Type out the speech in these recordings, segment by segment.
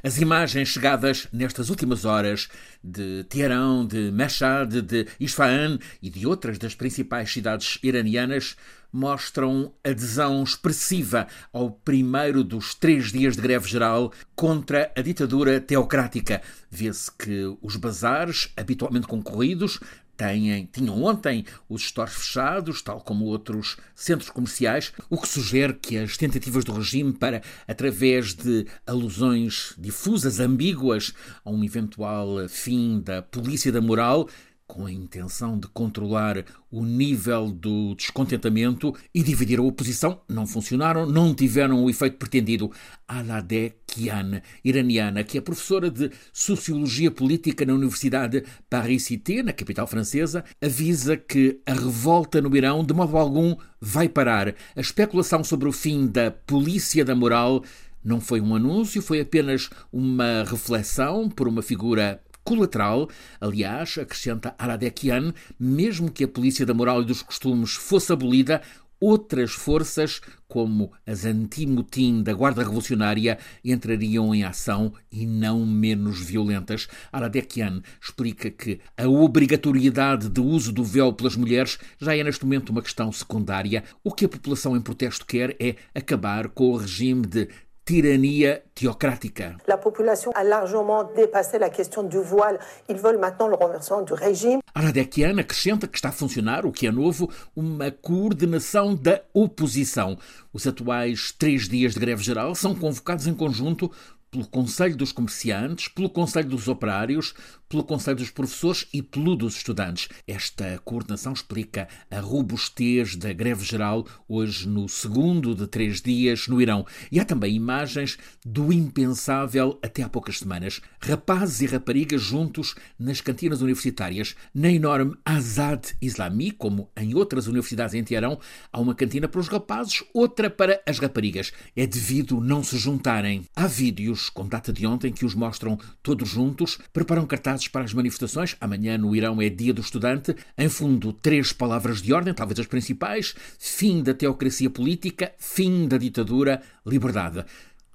As imagens chegadas nestas últimas horas de Teherão, de Mashhad, de Isfahan e de outras das principais cidades iranianas mostram adesão expressiva ao primeiro dos três dias de greve geral contra a ditadura teocrática. Vê-se que os bazares, habitualmente concorridos, têm, tinham ontem os stores fechados, tal como outros centros comerciais, o que sugere que as tentativas do regime para, através de alusões difusas, ambíguas, a um eventual fim da polícia da moral, com a intenção de controlar o nível do descontentamento e dividir a oposição, não funcionaram, não tiveram o efeito pretendido. Aladeh Kian, iraniana, que é professora de Sociologia Política na Universidade Paris-Cité, na capital francesa, avisa que a revolta no Irão, de modo algum, vai parar. A especulação sobre o fim da polícia da moral não foi um anúncio, foi apenas uma reflexão por uma figura colateral. Aliás, acrescenta Aradekian, mesmo que a polícia da moral e dos costumes fosse abolida, outras forças, como as anti-motim da Guarda Revolucionária, entrariam em ação e não menos violentas. Aradekian explica que a obrigatoriedade de uso do véu pelas mulheres já é neste momento uma questão secundária. O que a população em protesto quer é acabar com o regime de tirania théocratique. La population a largement dépassé la question du voile. Ils veulent maintenant le renversement du régime. Aradekian acrescenta que está a funcionar, o que é novo, uma coordenação da oposição. Os atuais três dias de greve geral são convocados em conjunto pelo Conselho dos Comerciantes, pelo Conselho dos Operários, pelo Conselho dos Professores e pelo dos Estudantes. Esta coordenação explica a robustez da greve geral hoje no segundo de três dias no Irão. E há também imagens do impensável até há poucas semanas. Rapazes e raparigas juntos nas cantinas universitárias. Na enorme Azad Islami, como em outras universidades em Teherão, há uma cantina para os rapazes, outra para as raparigas. É devido não se juntarem. Há vídeos vídeos com data de ontem que os mostram todos juntos, preparam cartazes para as manifestações. Amanhã no Irão é Dia do Estudante. Em fundo, três palavras de ordem, talvez as principais: fim da teocracia política, fim da ditadura, liberdade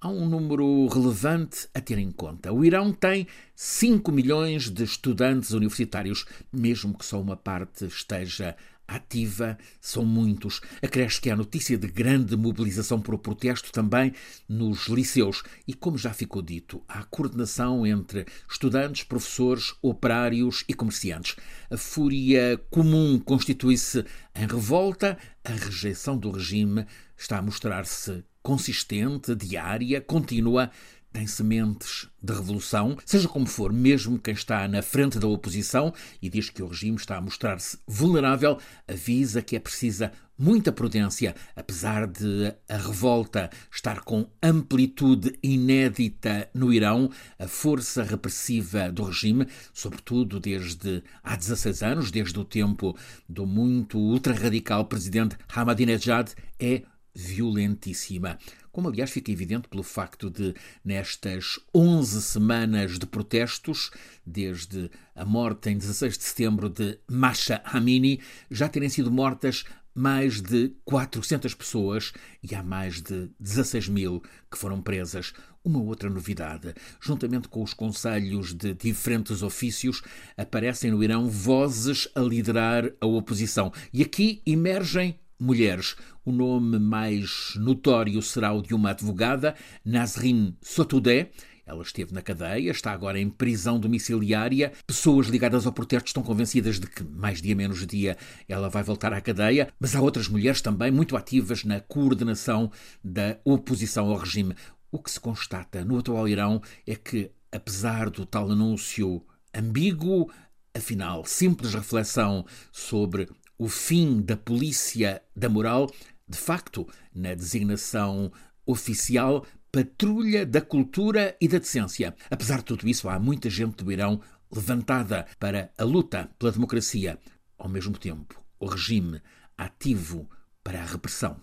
há um número relevante a ter em conta. O Irão tem 5 milhões de estudantes universitários, mesmo que só uma parte esteja ativa, são muitos. Acresce que há notícia de grande mobilização por o protesto também nos liceus. E, como já ficou dito, há coordenação entre estudantes, professores, operários e comerciantes. A fúria comum constitui-se em revolta, a rejeição do regime está a mostrar-se consistente, diária, contínua, tem sementes de revolução, seja como for, mesmo quem está na frente da oposição e diz que o regime está a mostrar-se vulnerável, avisa que é precisa muita prudência, apesar de a revolta estar com amplitude inédita no Irão, a força repressiva do regime, sobretudo desde há 16 anos, desde o tempo do muito ultra-radical presidente Ahmadinejad, é violentíssima. Como, aliás, fica evidente pelo facto de, nestas 11 semanas de protestos, desde a morte em 16 de setembro de Masha Amini, já terem sido mortas mais de 400 pessoas e há mais de 16 mil que foram presas. Uma outra novidade: juntamente com os conselhos de diferentes ofícios, aparecem no Irão vozes a liderar a oposição. E aqui emergem mulheres. O nome mais notório será o de uma advogada, Nazrin Sotoudeh. Ela esteve na cadeia, está agora em prisão domiciliária. Pessoas ligadas ao protesto estão convencidas de que, mais dia menos dia, ela vai voltar à cadeia. Mas há outras mulheres também muito ativas na coordenação da oposição ao regime. O que se constata no atual Irão é que, apesar do tal anúncio ambíguo, afinal, simples reflexão sobre o fim da polícia da moral, de facto, na designação oficial, patrulha da cultura e da decência. Apesar de tudo isso, há muita gente do Irão levantada para a luta pela democracia. Ao mesmo tempo, o regime ativo para a repressão.